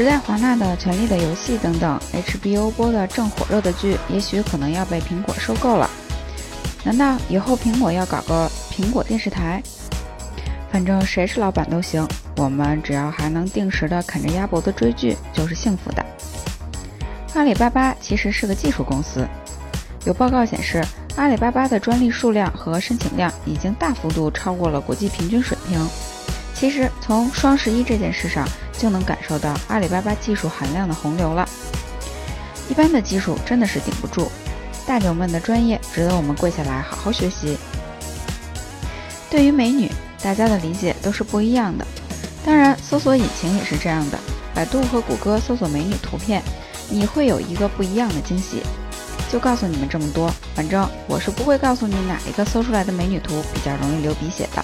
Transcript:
时代华纳的《权力的游戏》等等，HBO 播的正火热的剧，也许可能要被苹果收购了。难道以后苹果要搞个苹果电视台？反正谁是老板都行，我们只要还能定时的啃着鸭脖子追剧，就是幸福的。阿里巴巴其实是个技术公司，有报告显示，阿里巴巴的专利数量和申请量已经大幅度超过了国际平均水平。其实从双十一这件事上就能感受到阿里巴巴技术含量的洪流了。一般的技术真的是顶不住，大牛们的专业值得我们跪下来好好学习。对于美女。大家的理解都是不一样的，当然，搜索引擎也是这样的。百度和谷歌搜索美女图片，你会有一个不一样的惊喜。就告诉你们这么多，反正我是不会告诉你哪一个搜出来的美女图比较容易流鼻血的。